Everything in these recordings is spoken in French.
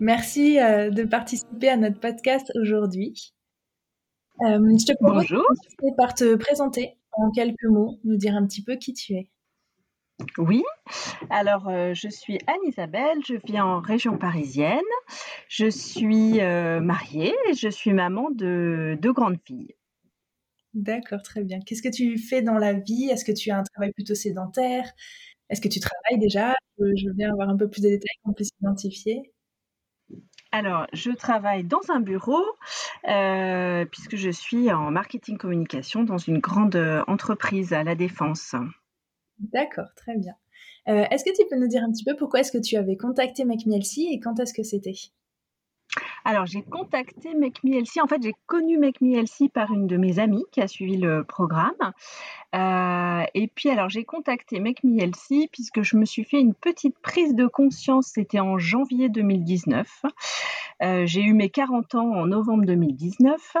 merci euh, de participer à notre podcast aujourd'hui. Euh, je te propose Bonjour. par te présenter en quelques mots, nous dire un petit peu qui tu es. Oui, alors euh, je suis Anne-Isabelle, je vis en région parisienne, je suis mariée et je suis maman de deux grandes filles. D'accord, très bien. Qu'est-ce que tu fais dans la vie? Est-ce que tu as un travail plutôt sédentaire? Est-ce que tu travailles déjà? Je veux bien avoir un peu plus de détails qu'on puisse identifier. Alors, je travaille dans un bureau euh, puisque je suis en marketing communication dans une grande entreprise à la défense. D'accord, très bien. Euh, est-ce que tu peux nous dire un petit peu pourquoi est-ce que tu avais contacté MacMielsi et quand est-ce que c'était? Alors, j'ai contacté Make En fait, j'ai connu Make par une de mes amies qui a suivi le programme. Euh, et puis, alors, j'ai contacté Make puisque je me suis fait une petite prise de conscience. C'était en janvier 2019. Euh, j'ai eu mes 40 ans en novembre 2019.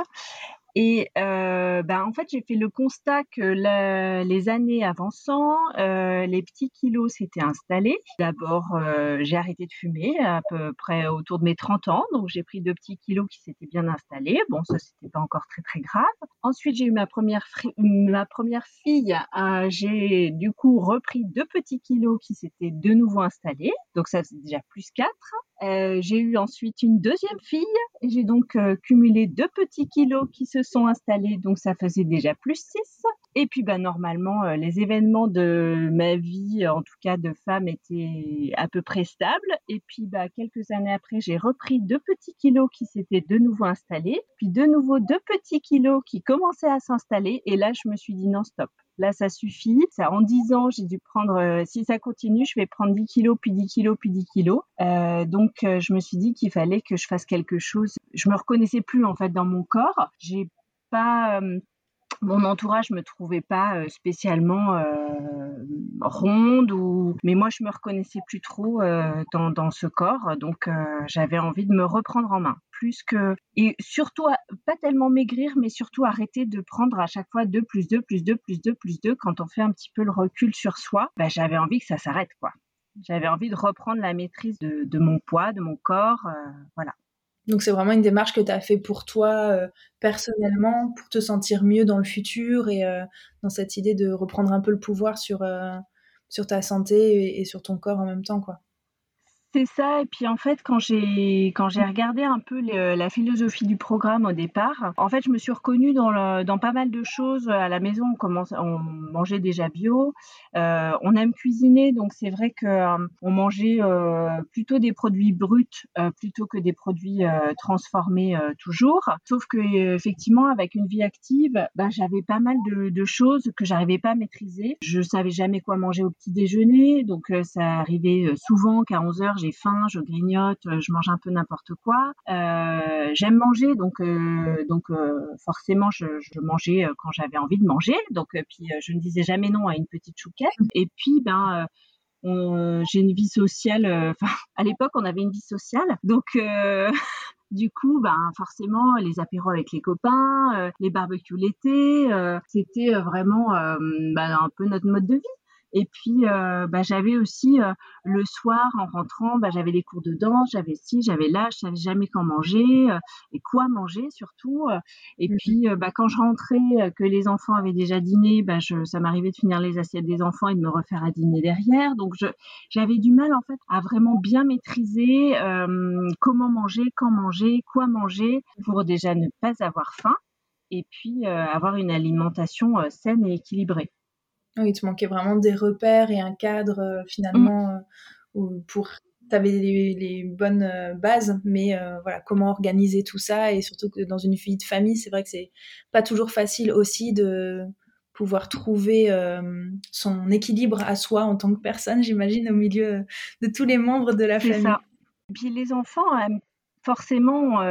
Et euh, ben, en fait, j'ai fait le constat que les années avançant, euh, les petits kilos s'étaient installés. D'abord, euh, j'ai arrêté de fumer à peu près autour de mes 30 ans, donc j'ai pris deux petits kilos qui s'étaient bien installés. Bon, ça c'était pas encore très très grave. Ensuite, j'ai eu ma première ma première fille. Euh, j'ai du coup repris deux petits kilos qui s'étaient de nouveau installés, donc ça c'est déjà plus 4. Euh, j'ai eu ensuite une deuxième fille et j'ai donc euh, cumulé deux petits kilos qui se sont installés, donc ça faisait déjà plus 6. Et puis bah, normalement, euh, les événements de ma vie, en tout cas de femme, étaient à peu près stables. Et puis bah, quelques années après, j'ai repris deux petits kilos qui s'étaient de nouveau installés, puis de nouveau deux petits kilos qui commençaient à s'installer. Et là, je me suis dit non, stop. Là, ça suffit. Ça, en 10 ans, j'ai dû prendre, euh, si ça continue, je vais prendre 10 kilos, puis 10 kilos, puis 10 kilos. Euh, donc, euh, je me suis dit qu'il fallait que je fasse quelque chose. Je me reconnaissais plus, en fait, dans mon corps. J'ai pas, mon entourage me trouvait pas euh, spécialement euh, ronde ou mais moi je me reconnaissais plus trop euh, dans, dans, ce corps. Donc j'avais envie de me reprendre en main. Plus que et surtout pas tellement maigrir mais surtout arrêter de prendre à chaque fois 2 plus 2 plus 2 plus 2 plus 2 quand on fait un petit peu le recul sur soi bah, j'avais envie que ça s'arrête quoi. J'avais envie de reprendre la maîtrise de, de mon poids de mon corps voilà donc c'est vraiment une démarche que tu as fait pour toi euh, personnellement, pour te sentir mieux dans le futur et euh, dans cette idée de reprendre un peu le pouvoir sur, euh, sur ta santé et, sur ton corps en même temps, quoi. C'est ça. Et puis en fait, quand j'ai quand j'ai regardé un peu la philosophie du programme au départ, en fait, je me suis reconnue dans dans pas mal de choses. À la maison, on mangeait déjà bio. Euh, on aime cuisiner, donc c'est vrai que euh, on mangeait euh, plutôt des produits bruts plutôt que des produits transformés toujours. Sauf que effectivement, avec une vie active, bah, j'avais pas mal de, de choses que j'arrivais pas à maîtriser. Je savais jamais quoi manger au petit déjeuner, donc ça arrivait souvent qu'à 11 heures j'ai faim, je grignote, euh, je mange un peu n'importe quoi. Euh, j'aime manger, donc euh, donc forcément je, mangeais quand j'avais envie de manger. Donc puis je ne disais jamais non à une petite chouquette. Et puis ben j'ai une vie sociale. Enfin, à l'époque, on avait une vie sociale, donc du coup, ben forcément, les apéros avec les copains, les barbecues l'été, c'était vraiment ben, un peu notre mode de vie. Et puis, euh, bah, j'avais aussi euh, le soir en rentrant, bah, j'avais des cours de danse, j'avais ci, j'avais là, je savais jamais quand manger euh, et quoi manger surtout. Et mmh puis, bah, quand je rentrais, que les enfants avaient déjà dîné, bah, je, ça m'arrivait de finir les assiettes des enfants et de me refaire à dîner derrière. Donc, j'avais du mal en fait à vraiment bien maîtriser comment manger, quand manger, quoi manger pour déjà ne pas avoir faim et puis avoir une alimentation saine et équilibrée. Oui, il te manquait vraiment des repères et un cadre euh, finalement mmh. euh, pour tu avais les, bonnes euh, bases, mais voilà, comment organiser tout ça et surtout que dans une vie de famille, c'est vrai que c'est pas toujours facile aussi de pouvoir trouver son équilibre à soi en tant que personne, j'imagine, au milieu de tous les membres de la famille. Ça. Puis les enfants forcément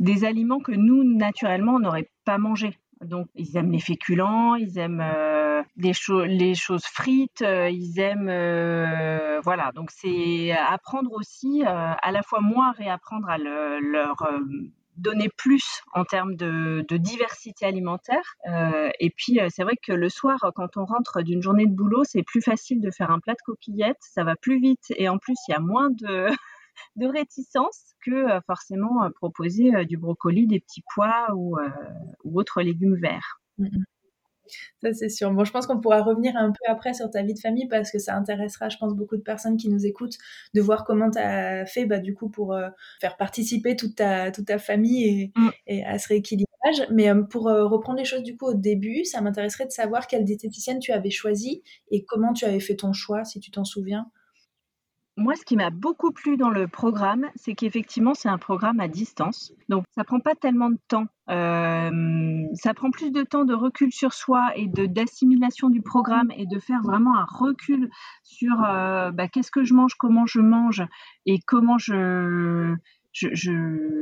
des aliments que nous, naturellement, on n'aurait pas mangés. Donc, ils aiment les féculents, ils aiment les choses frites, ils aiment. voilà, donc c'est apprendre aussi, à la fois moi, réapprendre à leur donner plus en termes de, diversité alimentaire. et puis, c'est vrai que le soir, quand on rentre d'une journée de boulot, c'est plus facile de faire un plat de coquillettes, ça va plus vite et en plus, il y a moins de, réticence que euh, forcément euh, proposer euh, du brocoli, des petits pois ou, autres légumes verts. Mmh, mmh. Ça, c'est sûr. Bon, je pense qu'on pourra revenir un peu après sur ta vie de famille parce que ça intéressera, je pense, beaucoup de personnes qui nous écoutent de voir comment tu as fait, bah, du coup, pour faire participer toute ta, toute ta famille et, mmh. à ce rééquilibrage. Mais pour reprendre les choses, du coup, au début, ça m'intéresserait de savoir quelle diététicienne tu avais choisie et comment tu avais fait ton choix, si tu t'en souviens. Moi, ce qui m'a beaucoup plu dans le programme, c'est qu'effectivement, c'est un programme à distance. Donc, ça prend pas tellement de temps. Euh, ça prend plus de temps de recul sur soi et de d'assimilation du programme et de faire vraiment un recul sur euh, bah, qu'est-ce que je mange, comment je mange et comment je je,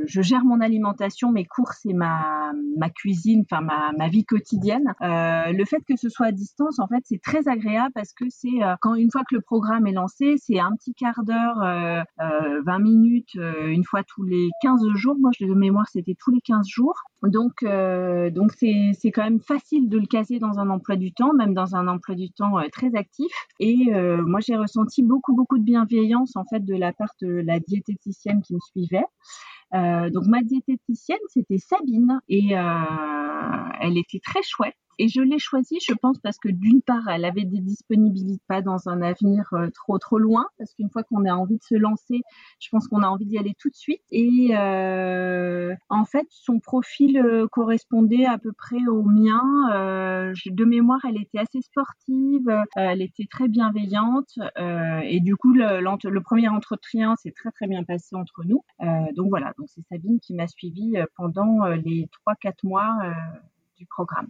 je, gère mon alimentation, mes courses et ma, ma cuisine, enfin ma, ma, vie quotidienne. Euh, le fait que ce soit à distance, en fait, c'est très agréable parce que c'est euh, quand une fois que le programme est lancé, c'est un petit quart d'heure, euh, 20 euh, minutes, euh, une fois tous les 15 jours. Moi, je de mémoire, c'était tous les 15 jours. Donc, donc c'est, c'est quand même facile de le caser dans un emploi du temps, même dans un emploi du temps très actif. Et moi, j'ai ressenti beaucoup, beaucoup de bienveillance en fait de la part de la diététicienne qui me suivait euh, donc ma diététicienne, c'était Sabine et euh, elle était très chouette. Et je l'ai choisie, je pense, parce que d'une part, elle avait des disponibilités pas dans un avenir euh, trop trop loin, parce qu'une fois qu'on a envie de se lancer, je pense qu'on a envie d'y aller tout de suite. Et euh, en fait, son profil euh, correspondait à peu près au mien. de mémoire, elle était assez sportive, elle était très bienveillante, et du coup, le, le premier entretien s'est très très bien passé entre nous. donc voilà, donc c'est Sabine qui m'a suivie pendant les 3-4 mois du programme.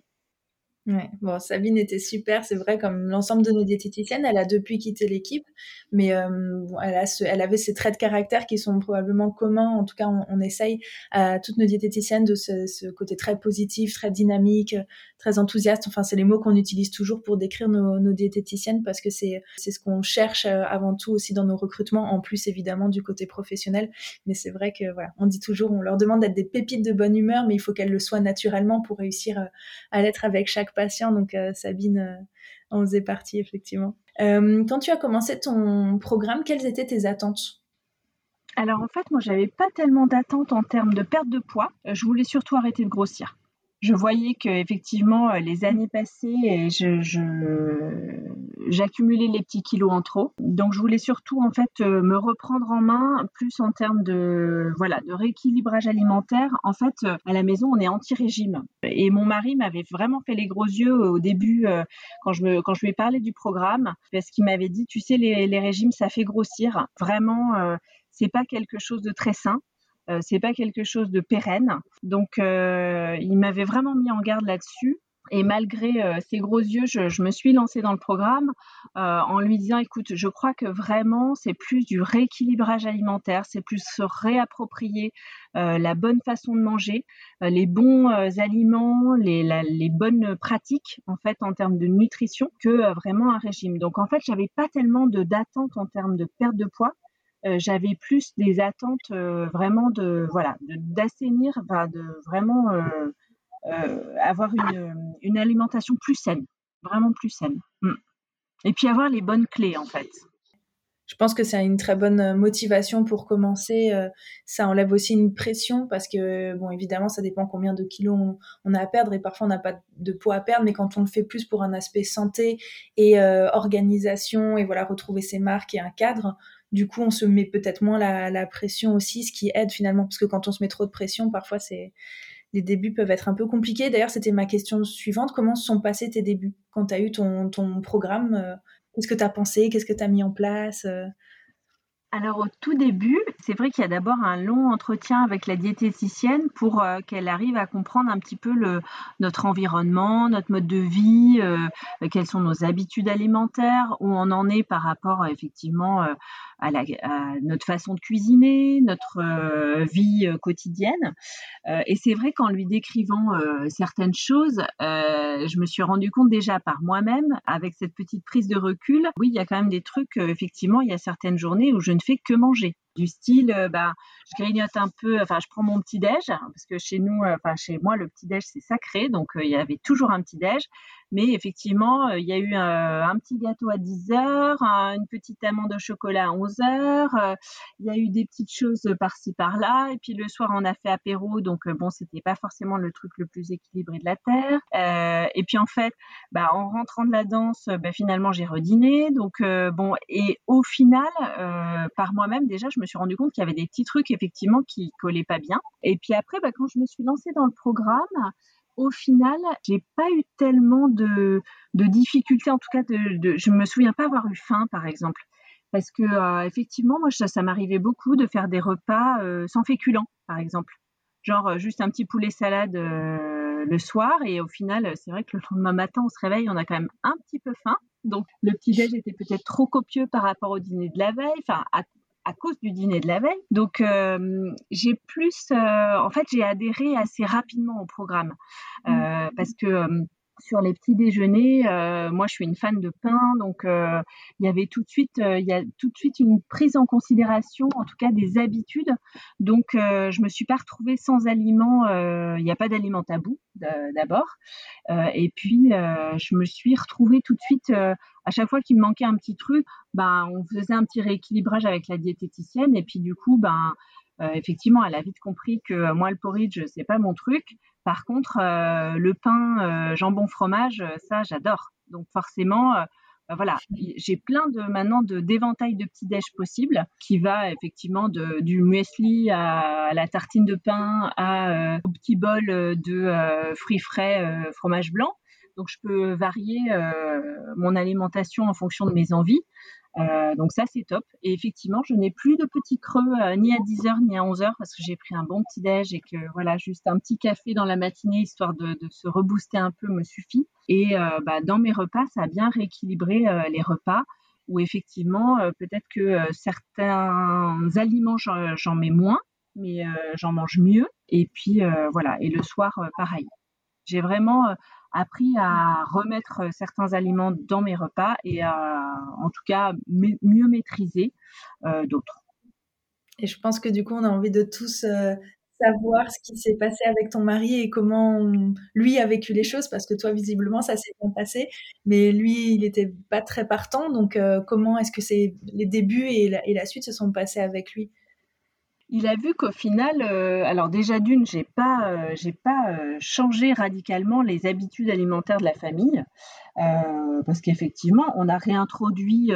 Ouais, bon, Sabine était super, c'est vrai, comme l'ensemble de nos diététiciennes, elle a depuis quitté l'équipe, mais euh, elle, a ce, elle avait ces traits de caractère qui sont probablement communs, en tout cas on, essaye à toutes nos diététiciennes de ce, côté très positif, très dynamique, très enthousiaste, enfin c'est les mots qu'on utilise toujours pour décrire nos, nos diététiciennes parce que c'est ce qu'on cherche euh, avant tout aussi dans nos recrutements, en plus évidemment du côté professionnel, mais c'est vrai que voilà, on dit toujours, on leur demande d'être des pépites de bonne humeur, mais il faut qu'elles le soient naturellement pour réussir euh, à l'être avec chaque patient. Donc euh, Sabine euh, en faisait partie effectivement. Euh, quand tu as commencé ton programme, quelles étaient tes attentes? Alors en fait, moi, j'avais pas tellement d'attentes en termes de perte de poids. Je voulais surtout arrêter de grossir je voyais que effectivement euh, les années passées, je, j'accumulais les petits kilos en trop. Donc je voulais surtout en fait euh, me reprendre en main, plus en termes de voilà de rééquilibrage alimentaire. En fait, euh, à la maison, on est anti-régime. Et mon mari m'avait vraiment fait les gros yeux au début quand je me quand je lui ai parlé du programme, parce qu'il m'avait dit, tu sais, les, les régimes, ça fait grossir. Vraiment, c'est pas quelque chose de très sain. Euh, c'est pas quelque chose de pérenne. Donc, euh, il m'avait vraiment mis en garde là-dessus. Et malgré euh, ses gros yeux, je, me suis lancée dans le programme en lui disant, écoute, je crois que vraiment, c'est plus du rééquilibrage alimentaire, c'est plus se réapproprier la bonne façon de manger, les bons aliments, les, bonnes pratiques, en fait, en termes de nutrition, que vraiment un régime. Donc, en fait, j'avais pas tellement de d'attente en termes de perte de poids. Euh, j'avais plus des attentes euh, vraiment de voilà d'assainir, de, vraiment euh, avoir une, une, alimentation plus saine, vraiment plus saine. Mm. Et puis avoir les bonnes clés en fait. Je pense que c'est une très bonne motivation pour commencer. Ça enlève aussi une pression parce que, bon, évidemment, ça dépend combien de kilos on, a à perdre et parfois on n'a pas de poids à perdre, mais quand on le fait plus pour un aspect santé et organisation et voilà, retrouver ses marques et un cadre, du coup, on se met peut-être moins la, pression aussi, ce qui aide finalement, parce que quand on se met trop de pression, parfois c'est les débuts peuvent être un peu compliqués. D'ailleurs, c'était ma question suivante. Comment se sont passés tes débuts? Quand tu as eu ton, ton programme euh, Qu'est-ce que tu as pensé? Qu'est-ce que tu as mis en place euh? Alors au tout début, c'est vrai qu'il y a d'abord un long entretien avec la diététicienne pour euh, qu'elle arrive à comprendre un petit peu notre environnement, notre mode de vie, euh, quelles sont nos habitudes alimentaires, où on en est par rapport effectivement à, à notre façon de cuisiner, notre euh, vie euh, quotidienne. Euh, et c'est vrai qu'en lui décrivant certaines choses, je me suis rendu compte déjà par moi-même, avec cette petite prise de recul, oui, il y a quand même des trucs, effectivement, il y a certaines journées où je ne fais que manger du style bah je grignote un peu enfin je prends mon petit déj parce que chez nous enfin chez moi le petit déj c'est sacré donc il y avait toujours un petit déj mais effectivement il y a eu un, petit gâteau à 10 heures une petite amande au chocolat à 11 heures il y a eu des petites choses par-ci par-là. Et puis le soir on a fait apéro donc bon c'était pas forcément le truc le plus équilibré de la terre et puis en fait bah en rentrant de la danse bah, finalement j'ai rediné. Donc bon et au final par moi-même déjà je me suis rendu compte qu'il y avait des petits trucs effectivement qui collaient pas bien. Et puis après, bah, quand je me suis lancée dans le programme, au final, j'ai pas eu tellement de, difficultés. En tout cas, de, de, je me souviens pas avoir eu faim, par exemple. Parce que euh, effectivement, moi, ça, m'arrivait beaucoup de faire des repas euh, sans féculents, par exemple. Genre euh, juste un petit poulet salade le soir. Et au final, c'est vrai que le lendemain matin, on se réveille, on a quand même un petit peu faim. Donc le petit déj était peut-être trop copieux par rapport au dîner de la veille. Enfin, à, à cause du dîner de la veille. Donc euh, j'ai plus, euh, en fait, j'ai adhéré assez rapidement au programme euh, mmh. parce que sur les petits déjeuners, moi je suis une fan de pain, donc il y avait tout de suite, il y a tout de suite une prise en considération, en tout cas des habitudes. Donc je me suis pas retrouvée sans aliments. Il n'y a pas d'aliments tabous d'abord, et puis je me suis retrouvée tout de suite à chaque fois qu'il me manquait un petit truc, ben, on faisait un petit rééquilibrage avec la diététicienne. Et puis, du coup, ben, euh, effectivement, elle a vite compris que moi, le porridge, c'est pas mon truc. Par contre, euh, le pain, euh, jambon, fromage, ça, j'adore. Donc, forcément, ben voilà, j'ai plein de maintenant de d'éventails de petits déj possibles qui va effectivement de, du muesli à, la tartine de pain à au petit bol de fruits frais fromage blanc donc je peux varier euh, mon alimentation en fonction de mes envies. Euh, donc ça c'est top. Et effectivement, je n'ai plus de petits creux euh, ni à 10h ni à 11h parce que j'ai pris un bon petit déj et que voilà, juste un petit café dans la matinée histoire de, se rebooster un peu me suffit. Et bah, dans mes repas, ça a bien rééquilibré les repas où effectivement peut-être que certains aliments j'en mets moins, mais j'en mange mieux. Et puis voilà. Et le soir, pareil. J'ai vraiment appris à remettre certains aliments dans mes repas et à, en tout cas, mieux maîtriser euh, d'autres. Et je pense que du coup, on a envie de tous euh, savoir ce qui s'est passé avec ton mari et comment lui a vécu les choses, parce que toi, visiblement, ça s'est bien passé, mais lui, il n'était pas très partant. Donc, euh, comment est-ce que les débuts et la, et la suite se sont passés avec lui? Il a vu qu'au final, euh, alors déjà d'une, j'ai pas, euh, j'ai pas euh, changé radicalement les habitudes alimentaires de la famille, parce qu'effectivement, on a réintroduit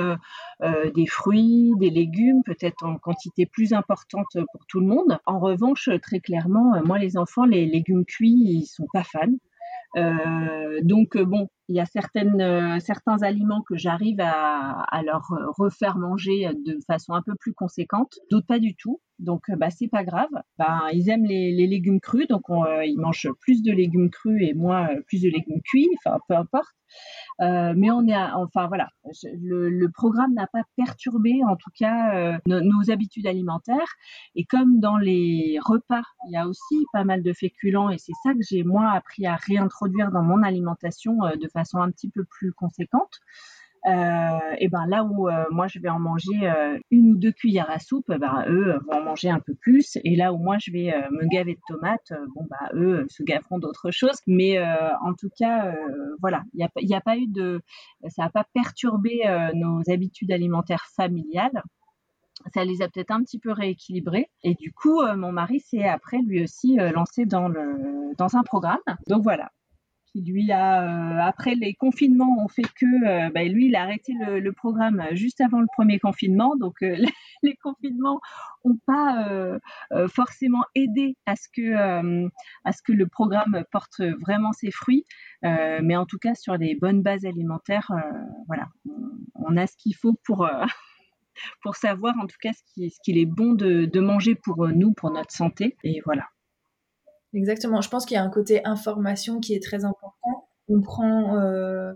des fruits, des légumes, peut-être en quantité plus importante pour tout le monde. En revanche, très clairement, moi, les enfants, les légumes cuits, ils sont pas fans. donc bon, il y a certains aliments que j'arrive à, à, leur refaire manger de façon un peu plus conséquente, d'autres pas du tout. Donc, bah, c'est pas grave. Ben, ils aiment les, légumes crus, donc euh, ils mangent plus de légumes crus et moi euh, plus de légumes cuits. Enfin, peu importe. Mais on est, enfin voilà, le, programme n'a pas perturbé, en tout cas, nos habitudes alimentaires. Et comme dans les repas, il y a aussi pas mal de féculents, et c'est ça que j'ai moi appris à réintroduire dans mon alimentation de façon un petit peu plus conséquente. Euh, et ben là où euh, moi je vais en manger euh, une ou deux cuillères à soupe, ben eux vont en manger un peu plus. Et là où moi je vais me gaver de tomates, bon bah eux se gaveront d'autres choses. Mais en tout cas, voilà, il n'y a, a pas eu de, ça n'a pas perturbé nos habitudes alimentaires familiales ça les a peut-être un petit peu rééquilibrés. Et du coup, mon mari s'est après lui aussi lancé dans, le, dans un programme. Donc voilà, lui euh, après les confinements, ont fait que euh, bah, lui, il a arrêté le, programme juste avant le premier confinement. Donc euh, les, confinements n'ont pas forcément aidé à ce que le programme porte vraiment ses fruits. mais en tout cas, sur des bonnes bases alimentaires, voilà, on, a ce qu'il faut pour pour savoir en tout cas ce qu'il est bon de, de manger pour nous, pour notre santé. Et voilà. Exactement. Je pense qu'il y a un côté information qui est très important. On prend euh,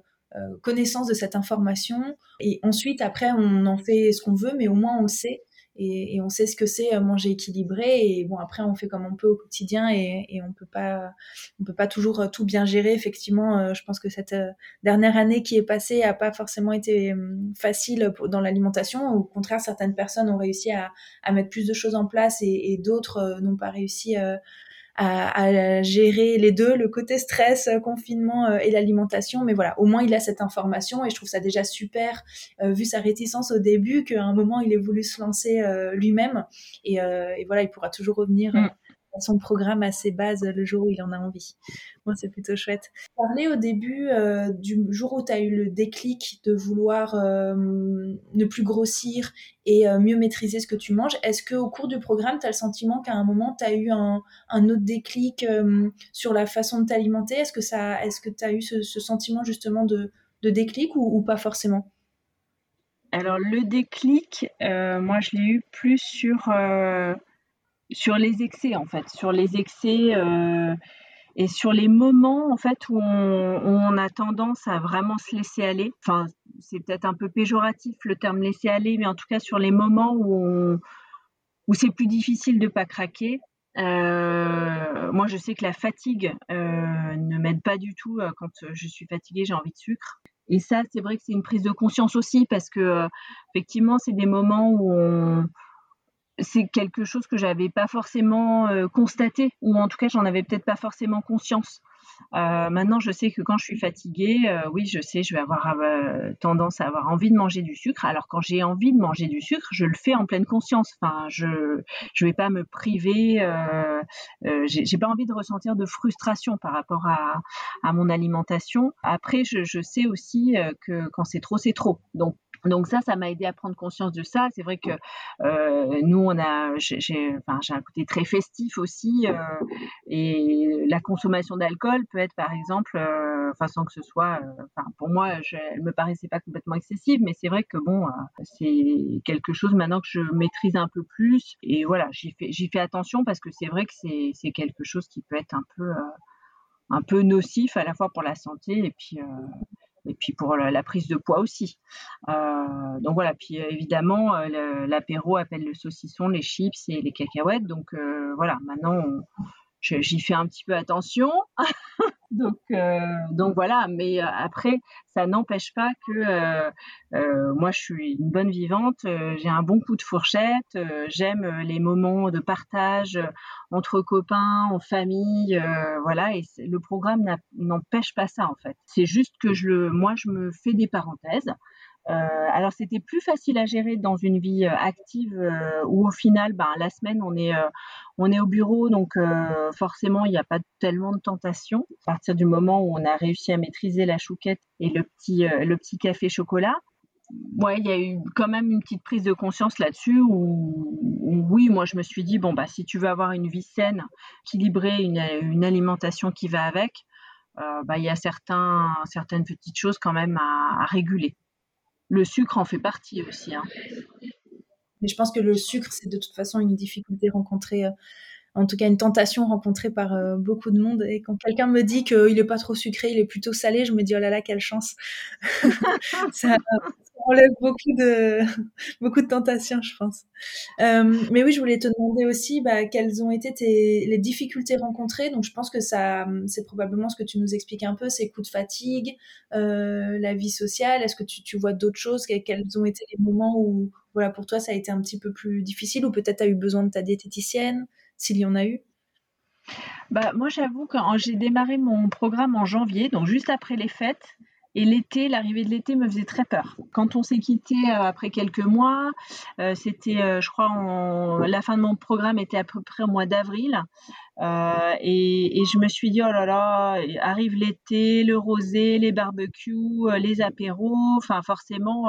connaissance de cette information. Et ensuite, après, on en fait ce qu'on veut, mais au moins on le sait et, on sait ce que c'est euh, manger équilibré. Et bon, après, on fait comme on peut au quotidien et, on peut pas, on peut pas toujours euh, tout bien gérer. Effectivement, euh, je pense que cette dernière année qui est passée a pas forcément été facile dans l'alimentation. Au contraire, certaines personnes ont réussi à, mettre plus de choses en place et, d'autres n'ont pas réussi à, gérer les deux, le côté stress, euh, confinement euh, et l'alimentation. Mais voilà, au moins il a cette information et je trouve ça déjà super, euh, vu sa réticence au début, qu'à un moment il ait voulu se lancer lui-même. Et, voilà, il pourra toujours revenir. Mm son programme à ses bases le jour où il en a envie. Moi, c'est plutôt chouette. Parler au début euh, du jour où tu as eu le déclic de vouloir euh, ne plus grossir et euh, mieux maîtriser ce que tu manges. Est-ce qu'au cours du programme, tu as le sentiment qu'à un moment, tu as eu un, autre déclic sur la façon de t'alimenter? Est-ce que tu as eu ce, sentiment justement de, déclic ou, pas forcément? Alors le déclic, moi je l'ai eu plus sur sur les excès en fait, sur les excès euh, et sur les moments en fait où on, a tendance à vraiment se laisser aller. Enfin, c'est peut-être un peu péjoratif le terme laisser aller, mais en tout cas sur les moments où où c'est plus difficile de pas craquer. Euh, moi, je sais que la fatigue euh, ne m'aide pas du tout. Quand je suis fatiguée, j'ai envie de sucre. Et ça, c'est vrai que c'est une prise de conscience aussi parce que effectivement, c'est des moments où on, c'est quelque chose que j'avais pas forcément euh, constaté, ou en tout cas j'en avais peut-être pas forcément conscience. Euh, maintenant, je sais que quand je suis fatiguée, euh, oui, je sais, je vais avoir tendance à avoir envie de manger du sucre. Alors quand j'ai envie de manger du sucre, je le fais en pleine conscience. Enfin, je je vais pas me priver. j'ai pas envie de ressentir de frustration par rapport à, à mon alimentation. Après, je, je sais aussi que quand c'est trop, c'est trop. Donc donc ça, ça m'a aidé à prendre conscience de ça. C'est vrai que euh, nous, on a, j'ai, enfin, j'ai un côté très festif aussi, euh, et la consommation d'alcool peut être, par exemple, euh, enfin, sans que ce soit, euh, enfin, pour moi, je, elle me paraissait pas complètement excessive, mais c'est vrai que bon, euh, c'est quelque chose maintenant que je maîtrise un peu plus, et voilà, j'y fais, j'y fais attention parce que c'est vrai que c'est, c'est quelque chose qui peut être un peu, un peu nocif à la fois pour la santé et puis et puis pour la, prise de poids aussi. Euh, donc voilà, puis euh, évidemment, euh, l'apéro appelle le saucisson, les chips et les cacahuètes. Donc voilà, maintenant, j'y fais un petit peu attention. donc, euh, donc voilà, mais euh, après, ça n'empêche pas que euh, moi, je suis une bonne vivante, j'ai un bon coup de fourchette, j'aime les moments de partage entre copains, en famille, voilà, et le programme n'empêche pas ça en fait. C'est juste que je le, moi, je me fais des parenthèses. Euh, alors c'était plus facile à gérer dans une vie euh, active euh, où au final, ben, la semaine on est au bureau, donc forcément il n'y a pas tellement de tentations. À partir du moment où on a réussi à maîtriser la chouquette et le petit café chocolat, ouais, il y a eu quand même une petite prise de conscience là-dessus où, oui, moi je me suis dit bon bah si tu veux avoir une vie saine, équilibrée, une, alimentation qui va avec, bah il y a certaines petites choses quand même à réguler le sucre en fait partie aussi. Hein. Mais je pense que le sucre, c'est de toute façon une difficulté rencontrée, euh, en tout cas une tentation rencontrée par euh, beaucoup de monde. Et quand quelqu'un me dit qu'il n'est pas trop sucré, il est plutôt salé, je me dis oh là là, quelle chance. ça, enlève beaucoup de, beaucoup de tentations, je pense. Euh, mais oui, je voulais te demander aussi bah, quelles ont été les difficultés rencontrées. Donc, je pense que ça, c'est probablement ce que tu nous expliques un peu, ces coups de fatigue, euh, la vie sociale. Est-ce que tu, tu vois d'autres choses? Quels ont été les moments où, voilà, pour toi, ça a été un petit peu plus difficile ou peut-être tu as eu besoin de ta diététicienne, s'il y en a eu? Bah, moi, j'avoue que j'ai démarré mon programme en janvier, donc juste après les fêtes. Et l'été, l'arrivée de l'été me faisait très peur. Quand on s'est quitté euh, après quelques mois, euh, c'était, euh, je crois, la fin de mon programme était à peu près au mois d'avril. Et, je me suis dit, oh là là, arrive l'été, le rosé, les barbecues, les apéros, enfin forcément,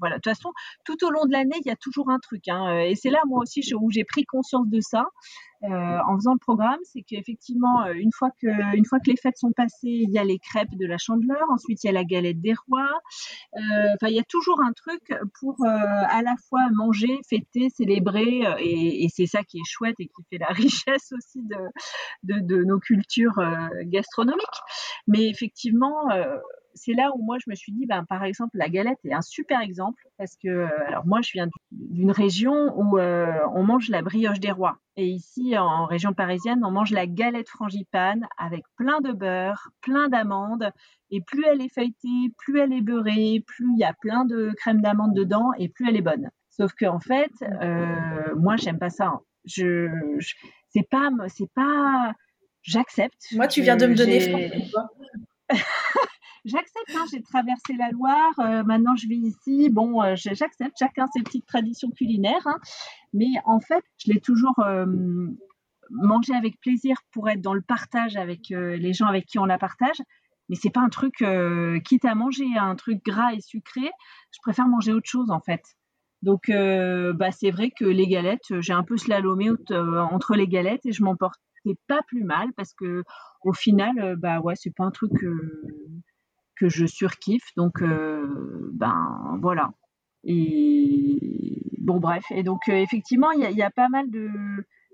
voilà. De toute façon, tout au long de l'année, il y a toujours un truc. Hein. et c'est là, moi aussi, où j'ai pris conscience de ça. Euh, en faisant le programme, c'est qu'effectivement, euh, une fois que, une fois que les fêtes sont passées, il y a les crêpes de la Chandeleur, ensuite il y a la galette des rois. Euh, enfin, il y a toujours un truc pour à la fois manger, fêter, célébrer, et, c'est ça qui est chouette et qui fait la richesse aussi de, nos cultures gastronomiques. Mais effectivement, c'est là où moi je me suis dit, ben, par exemple, la galette est un super exemple parce que, euh, alors moi je viens d'une région où euh, on mange la brioche des rois. Et ici, en région parisienne, on mange la galette frangipane avec plein de beurre, plein d'amandes. Et plus elle est feuilletée, plus elle est beurrée, plus il y a plein de crème d'amande dedans et plus elle est bonne. Sauf que en fait, euh, moi j'aime pas ça. Je c'est pas, c'est pas, j'accepte. Moi, tu viens de me donner j'accepte, hein, j'ai traversé la Loire, euh, maintenant je vis ici, bon, euh, j'accepte, chacun ses petites traditions culinaires, hein. mais en fait, je l'ai toujours euh, mangé avec plaisir pour être dans le partage avec les gens avec qui on la partage, mais c'est pas un truc, quitte à manger un truc gras et sucré, je préfère manger autre chose en fait. Donc, bah, c'est vrai que les galettes, j'ai un peu slalomé entre les galettes et je m'en portais pas plus mal parce que au final, bah ouais, c'est pas un truc que je surkiffe. Donc, euh, ben voilà. Et bon, bref. Et donc, euh, effectivement, il y, a pas mal de.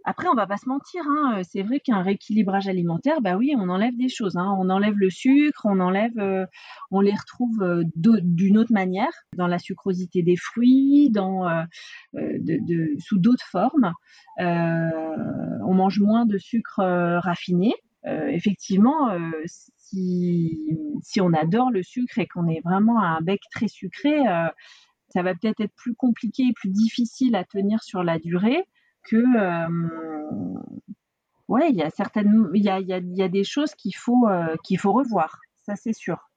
Après, on va pas se mentir, hein, c'est vrai qu'un rééquilibrage alimentaire, bah oui, on enlève des choses. Hein. On enlève le sucre, on euh, les retrouve d'une autre manière, dans la sucrosité des fruits, sous d'autres formes. on mange moins de sucre raffiné. effectivement, si, on adore le sucre et qu'on est vraiment à un bec très sucré, euh, ça va peut-être être plus compliqué et plus difficile à tenir sur la durée que ouais il y a certaines il y a, des choses qu'il faut qu'il faut revoir ça c'est sûr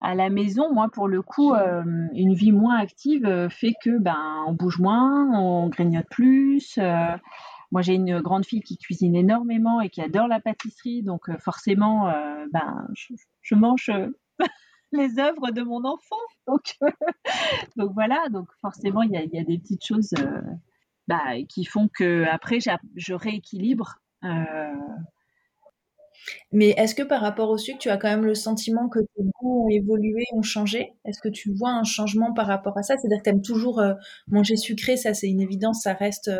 à la maison moi pour le coup une vie moins active fait que ben on bouge moins on grignote plus moi, j'ai une grande fille qui cuisine énormément et qui adore la pâtisserie, donc forcément, euh, ben, je, mange les œuvres de mon enfant. Donc, donc voilà, donc forcément, il y a, des petites choses bah, qui font que après, je rééquilibre. Mais est-ce que par rapport au sucre, tu as quand même le sentiment que tes goûts ont évolué, ont changé? Est-ce que tu vois un changement par rapport à ça? C'est-à-dire que tu aimes toujours manger sucré, ça c'est une évidence, ça reste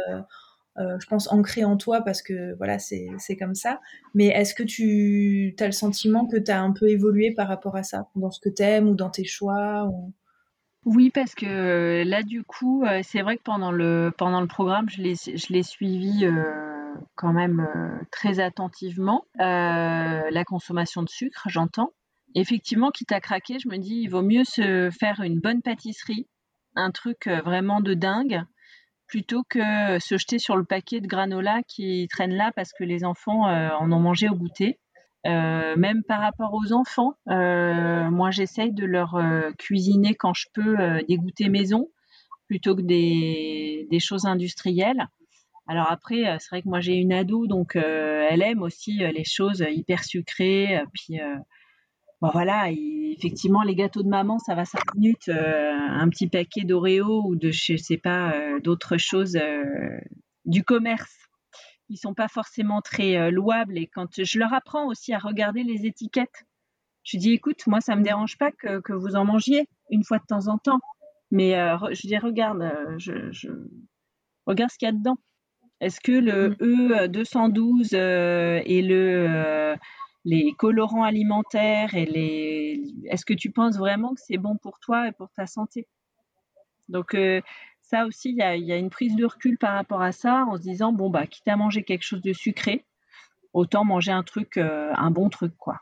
euh, je pense, ancré en toi parce que voilà, c'est comme ça. Mais est-ce que tu as le sentiment que tu as un peu évolué par rapport à ça, dans ce que tu aimes ou dans tes choix Oui, parce que euh, là, du coup, euh, c'est vrai que pendant le, programme, je l'ai suivi quand même très attentivement. la consommation de sucre, j'entends. Effectivement, quitte à craquer, je me dis, il vaut mieux se faire une bonne pâtisserie, un truc vraiment de dingue, plutôt que se jeter sur le paquet de granola qui traîne là parce que les enfants euh, en ont mangé au goûter. Euh, même par rapport aux enfants, euh, moi j'essaye de leur cuisiner quand je peux des goûters maison plutôt que des, choses industrielles. Alors après, c'est vrai que moi j'ai une ado, donc elle aime aussi les choses hyper sucrées. Puis Bon, voilà, effectivement, les gâteaux de maman, ça va 5 minutes. Euh, un petit paquet d'Oreo ou de, je sais pas, euh, d'autres choses euh, du commerce qui sont pas forcément très louables. Et quand je leur apprends aussi à regarder les étiquettes, je dis, écoute, moi, ça me dérange pas que, vous en mangiez une fois de temps en temps. Mais je dis, regarde, je, regarde ce qu'il y a dedans. Est-ce que le mmh. E212 et le les colorants alimentaires et les. Est-ce que tu penses vraiment que c'est bon pour toi et pour ta santé? Donc euh, ça aussi, il y a, une prise de recul par rapport à ça, en se disant bon bah quitte à manger quelque chose de sucré, autant manger un truc, euh, un bon truc quoi.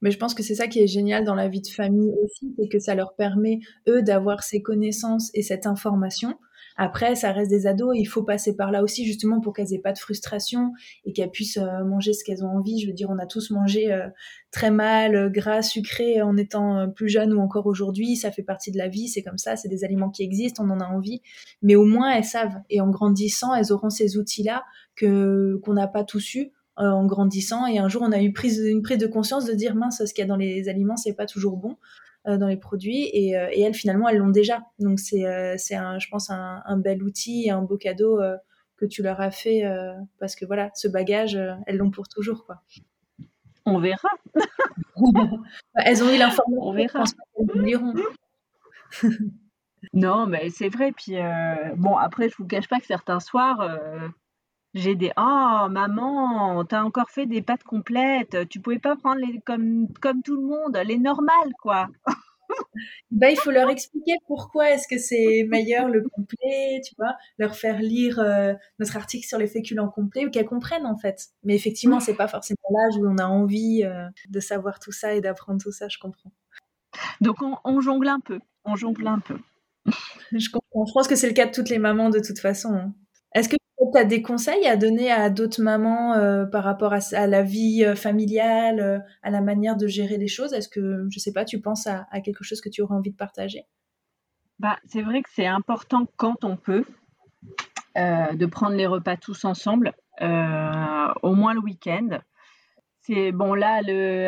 Mais je pense que c'est ça qui est génial dans la vie de famille aussi, c'est que ça leur permet, eux, d'avoir ces connaissances et cette information après, ça reste des ados, il faut passer par là aussi justement pour qu'elles aient pas de frustration et qu'elles puissent euh, manger ce qu'elles ont envie. Je veux dire, on a tous mangé euh, très mal, euh, gras, sucré en étant plus jeunes ou encore aujourd'hui. Ça fait partie de la vie, c'est comme ça, c'est des aliments qui existent, on en a envie. Mais au moins, elles savent et en grandissant, elles auront ces outils-là que qu'on n'a pas tous eu en grandissant et un jour on a eu prise, une prise de conscience de dire mince ce qu'il y a dans les aliments c'est pas toujours bon dans les produits et, euh, et, elles finalement elles l'ont déjà. Donc c'est euh, je pense un, un, bel outil et un beau cadeau que tu leur as fait parce que voilà ce bagage elles l'ont pour toujours quoi. On verra. elles ont eu l'information. On verra. non, mais c'est vrai. Puis bon, après, je vous cache pas que certains soirs, j'ai des oh maman, t'as encore fait des pâtes complètes, tu pouvais pas prendre les comme comme tout le monde, les normales quoi. bah, il faut leur expliquer pourquoi est-ce que c'est meilleur le complet, tu vois, leur faire lire euh, notre article sur les féculents complets ou qu'elles comprennent en fait. Mais effectivement, c'est pas forcément l'âge où on a envie euh, de savoir tout ça et d'apprendre tout ça, je comprends. Donc on, jongle un peu, on jongle un peu. je comprends. Je pense que c'est le cas de toutes les mamans de toute façon. Hein. Est-ce que tu des conseils à donner à d'autres mamans euh, par rapport à, la vie euh, familiale, euh, à la manière de gérer les choses? Est-ce que, je sais pas, tu penses à, quelque chose que tu aurais envie de partager? Bah, C'est vrai que c'est important quand on peut de prendre les repas tous ensemble, au moins le week-end bon là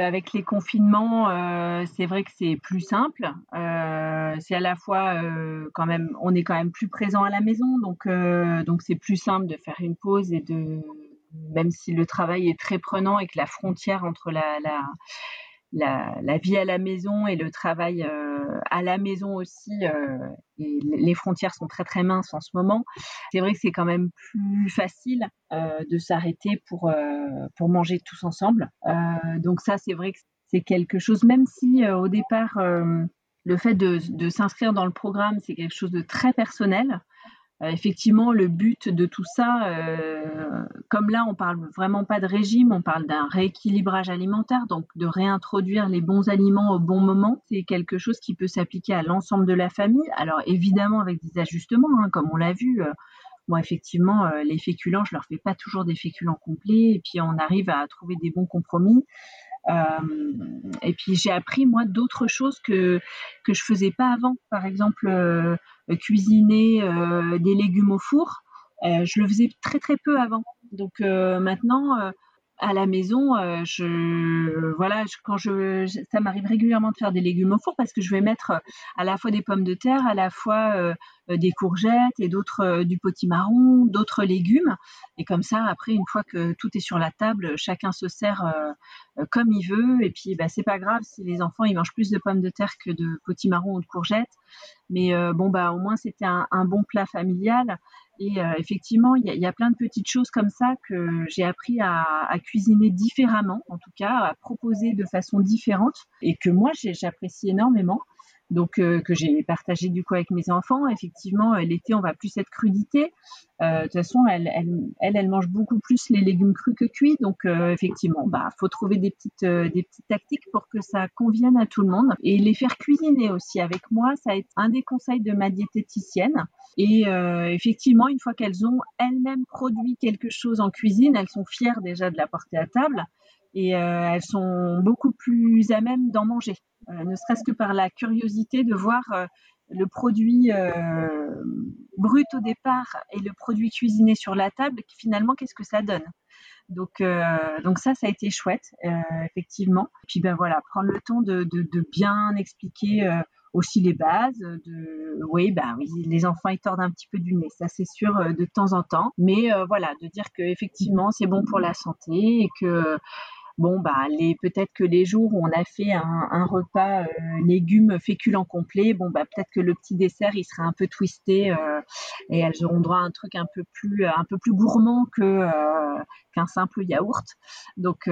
avec les confinements, euh, c'est vrai que c'est plus simple. Euh, c'est à la fois euh, quand même, on est quand même plus présent à la maison, donc donc c'est plus simple de faire une pause et de même si le travail est très prenant et que la frontière entre la, la la, vie à la maison et le travail à la maison aussi, euh, et les frontières sont très très minces en ce moment. C'est vrai que c'est quand même plus facile euh, de s'arrêter pour, pour manger tous ensemble. donc ça, c'est vrai que c'est quelque chose, même si au départ, le fait de, de s'inscrire dans le programme, c'est quelque chose de très personnel. Euh, effectivement, le but de tout ça, euh, comme là, on parle vraiment pas de régime, on parle d'un rééquilibrage alimentaire, donc de réintroduire les bons aliments au bon moment. C'est quelque chose qui peut s'appliquer à l'ensemble de la famille. Alors évidemment avec des ajustements, hein, comme on l'a vu. Euh, effectivement, les féculents, je leur fais pas toujours des féculents complets, et puis on arrive à trouver des bons compromis. Euh, et puis j'ai appris moi d'autres choses que que je faisais pas avant. Par exemple, euh, cuisiner euh, des légumes au four. je le faisais très très peu avant. Donc maintenant à la maison, je voilà, quand je, ça m'arrive régulièrement de faire des légumes au four parce que je vais mettre à la fois des pommes de terre, à la fois des courgettes et d'autres du potimarron, d'autres légumes. Et comme ça, après, une fois que tout est sur la table, chacun se sert comme il veut. Et puis, bah, c'est pas grave si les enfants ils mangent plus de pommes de terre que de potimarron ou de courgettes. Mais bon, bah au moins c'était un bon plat familial. Et euh, effectivement, il y, a plein de petites choses comme ça que j'ai appris à, cuisiner différemment, en tout cas, à proposer de façon différente, et que moi j'apprécie énormément donc euh, que j'ai partagé du coup avec mes enfants. Effectivement, euh, l'été, on va plus être crudité. Euh, de toute façon, elle, elle, elle, mange beaucoup plus les légumes crus que cuits. Donc, effectivement, bah, faut trouver des petites, des petites tactiques pour que ça convienne à tout le monde et les faire cuisiner aussi avec moi. Ça a été un des conseils de ma diététicienne. Et effectivement, une fois qu'elles ont elles-mêmes produit quelque chose en cuisine, elles sont fières déjà de la porter à table et elles sont beaucoup plus à même d'en manger. Euh, ne serait-ce que par la curiosité de voir euh, le produit euh, brut au départ et le produit cuisiné sur la table, finalement, qu'est-ce que ça donne? Donc, donc ça, ça a été chouette, effectivement. Puis ben voilà, prendre le temps de, bien expliquer aussi les bases. De, oui, ben oui, les enfants ils tordent un petit peu du nez, ça c'est sûr de temps en temps. Mais voilà, de dire que effectivement c'est bon pour la santé et que bon bah les peut-être que les jours où on a fait un, repas euh, légumes féculents complet, bon bah peut-être que le petit dessert il serait un peu twisté euh, et elles auront droit à un truc un peu plus un peu plus gourmand que euh, qu'un simple yaourt. Donc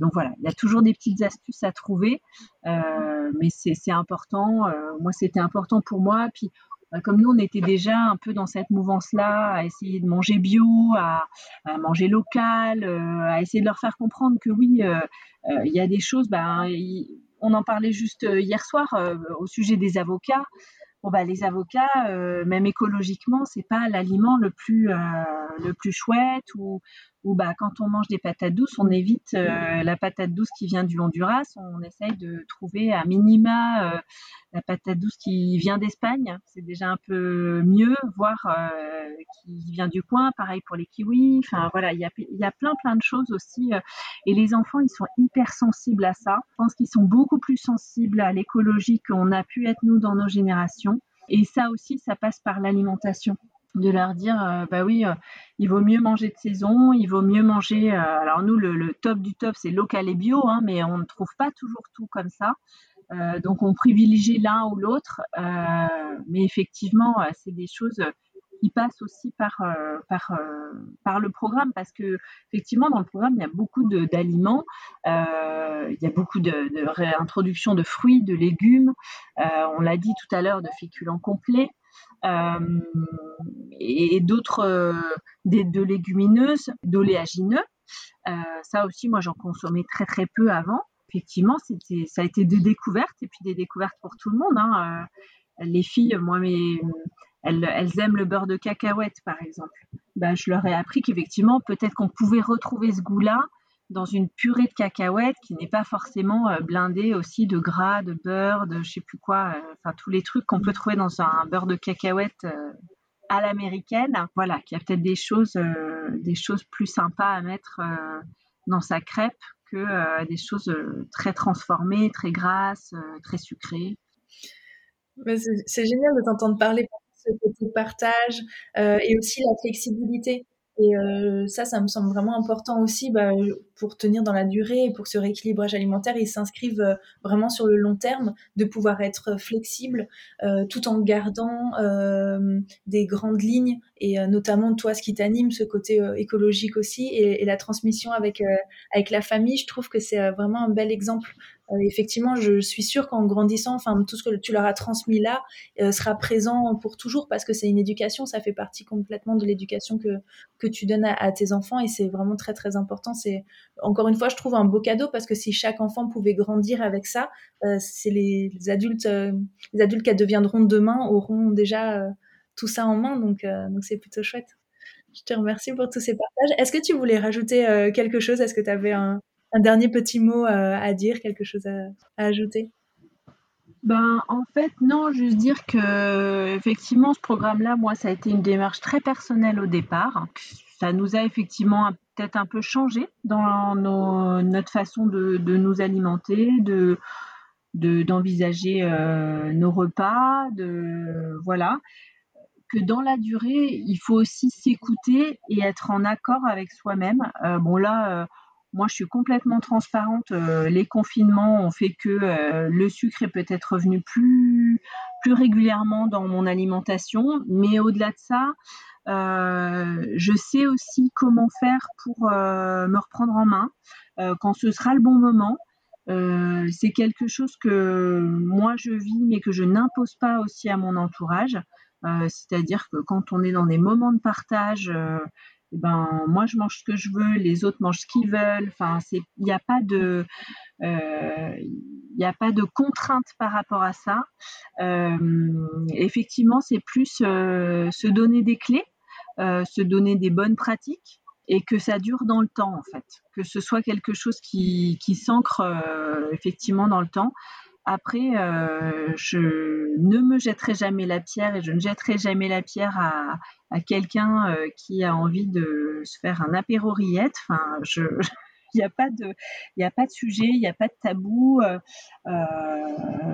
donc voilà, il y a toujours des petites astuces à trouver, mais c'est important. moi c'était important pour moi. Puis comme nous, on était déjà un peu dans cette mouvance-là, à essayer de manger bio, à, manger local, euh, à essayer de leur faire comprendre que oui, euh, euh, il y a des choses. Ben, on en parlait juste hier soir au sujet des avocats. Bon, bah, les avocats, même écologiquement, c'est pas l'aliment le plus le plus chouette ou ou bah quand on mange des patates douces, on évite la patate douce qui vient du Honduras, on essaye de trouver à minima la patate douce qui vient d'Espagne, c'est déjà un peu mieux, voire qui vient du coin, pareil pour les kiwis. Enfin voilà, il y a, y a plein plein de choses aussi. et les enfants, ils sont hyper sensibles à ça. Je pense qu'ils sont beaucoup plus sensibles à l'écologie qu'on a pu être nous dans nos générations. Et ça aussi, ça passe par l'alimentation de leur dire bah oui il vaut mieux manger de saison il vaut mieux manger alors nous le, top du top c'est local et bio hein, mais on ne trouve pas toujours tout comme ça. Donc on privilégie l'un ou l'autre mais effectivement c'est des choses il passe aussi par, par, par le programme parce que effectivement dans le programme il y a beaucoup d'aliments, il y a beaucoup de, de, réintroduction de fruits, de légumes, on l'a dit tout à l'heure de féculents complets. et d'autres de légumineuses, d'oléagineux. ça aussi, moi, j'en consommais très très peu avant effectivement, ça a été des découvertes et puis des découvertes pour tout le monde. Hein. Euh, les filles, moi, mais, elles, aiment le beurre de cacahuète, par exemple. Ben, je leur ai appris qu'effectivement, peut-être qu'on pouvait retrouver ce goût-là dans une purée de cacahuètes qui n'est pas forcément euh, blindée aussi de gras, de beurre, de je sais plus quoi, euh, enfin tous les trucs qu'on peut trouver dans un beurre de cacahuète à l'américaine. Voilà, qu'il y a peut-être des choses, des choses plus sympas à mettre dans sa crêpe que euh, des choses euh, très transformées, très grasses, euh, très sucrées. C'est génial de t'entendre parler ce côté partage et aussi la flexibilité. Et euh, ça, ça me semble vraiment important aussi bah, pour tenir dans la durée et pour ce rééquilibrage alimentaire. Ils s'inscrivent euh, vraiment sur le long terme, de pouvoir être flexible euh, tout en gardant euh, des grandes lignes et euh, notamment toi, ce qui t'anime, ce côté écologique aussi et, et, la transmission avec, avec la famille. Je trouve que c'est vraiment un bel exemple euh, effectivement, je suis sûre qu'en grandissant, enfin, tout ce que tu leur as transmis là euh, sera présent pour toujours parce que c'est une éducation, ça fait partie complètement de l'éducation que, que tu donnes à, tes enfants et c'est vraiment très très important. C'est encore une fois, je trouve un beau cadeau parce que si chaque enfant pouvait grandir avec ça, euh, c'est les, adultes, les adultes qui deviendront demain auront déjà tout ça en main, donc donc c'est plutôt chouette. Je te remercie pour tous ces partages. Est-ce que tu voulais rajouter quelque chose? Est-ce que tu avais un, un dernier petit mot euh, à dire, quelque chose à, ajouter? Ben, en fait, non, juste dire que effectivement, ce programme-là, moi, ça a été une démarche très personnelle au départ. Ça nous a effectivement peut-être un peu changé dans notre façon de, nous alimenter, de d'envisager euh, nos repas, de voilà que dans la durée, il faut aussi s'écouter et être en accord avec soi-même. Euh, bon là moi, je suis complètement transparente. Euh, les confinements ont fait que euh, le sucre est peut-être revenu plus, plus régulièrement dans mon alimentation. Mais au-delà de ça, euh, je sais aussi comment faire pour me reprendre en main quand ce sera le bon moment. c'est quelque chose que moi je vis, mais que je n'impose pas aussi à mon entourage. C'est-à-dire que quand on est dans des moments de partage, ben moi je mange ce que je veux, les autres mangent ce qu'ils veulent. Enfin, il n'y a pas de euh, il a pas de contrainte par rapport à ça. Euh, effectivement, c'est plus euh, se donner des clés, se donner des bonnes pratiques et que ça dure dans le temps en fait, que ce soit quelque chose qui, qui s'ancre effectivement dans le temps. Après, euh, je ne me jetterai jamais la pierre et je ne jetterai jamais la pierre à, quelqu'un euh, qui a envie de se faire un apéro rillette. Enfin, il n'y a pas de, a pas de sujet, il n'y a pas de tabou. Euh,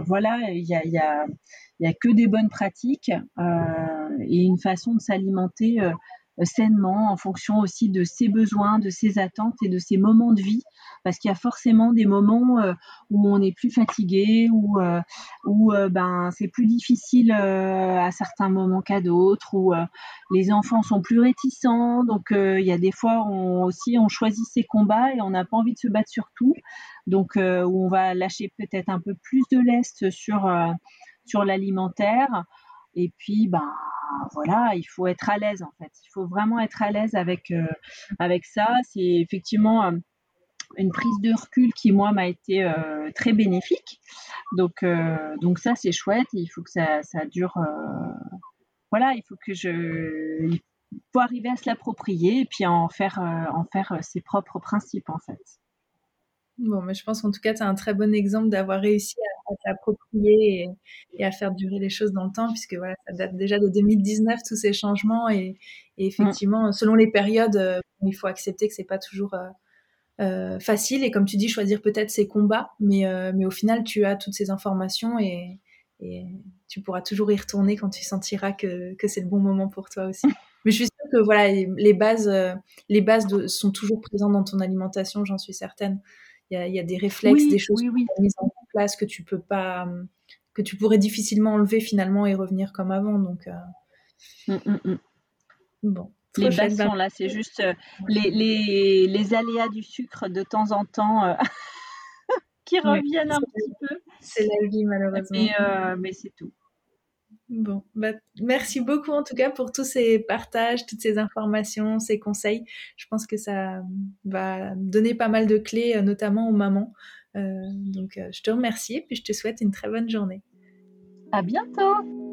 voilà, il y a, a, que des bonnes pratiques et une façon de s'alimenter sainement en fonction aussi de ses besoins, de ses attentes et de ses moments de vie. Parce qu'il y a forcément des moments euh, où on est plus fatigué euh, où euh, ben c'est plus difficile à certains moments qu'à d'autres où les enfants sont plus réticents. Donc il y a des fois on, aussi on choisit ses combats et on n'a pas envie de se battre sur tout. Donc où on va lâcher peut-être un peu plus de lest sur sur l'alimentaire. Et puis, ben voilà, il faut être à l'aise en fait. Il faut vraiment être à l'aise avec euh, avec ça. C'est effectivement euh, une prise de recul qui moi m'a été euh, très bénéfique. Donc donc ça c'est chouette. Il faut que ça, ça dure. voilà, il faut que je il faut arriver à se l'approprier et puis en faire en faire ses propres principes en fait. Bon, mais je pense qu'en tout cas, tu as un très bon exemple d'avoir réussi à, à t'approprier et, à faire durer les choses dans le temps, puisque voilà, ça date déjà de 2019, tous ces changements. Et, et effectivement, selon les périodes, euh, il faut accepter que c'est pas toujours euh, euh, facile. Et comme tu dis, choisir peut-être ses combats, mais, euh, mais au final, tu as toutes ces informations et, et tu pourras toujours y retourner quand tu sentiras que, que c'est le bon moment pour toi aussi. Mais je suis sûre que voilà, les, bases, les bases de, sont toujours présentes dans ton alimentation, j'en suis certaine. Il y a, des réflexes, des choses oui, mises en place que tu peux pas, que tu pourrais difficilement enlever finalement et revenir comme avant. Donc, euh. mmh, mmh, mmh. Bon. Les sont là, c'est juste les, les, les, aléas du sucre de temps en temps qui reviennent un petit peu. C'est la vie, malheureusement. Mais, mais c'est tout. Bon, bah, merci beaucoup en tout cas pour tous ces partages, toutes ces informations, ces conseils. Je pense que ça va donner pas mal de clés, euh, notamment aux mamans. Euh, donc, euh, je te remercie et puis je te souhaite une très bonne journée. À bientôt!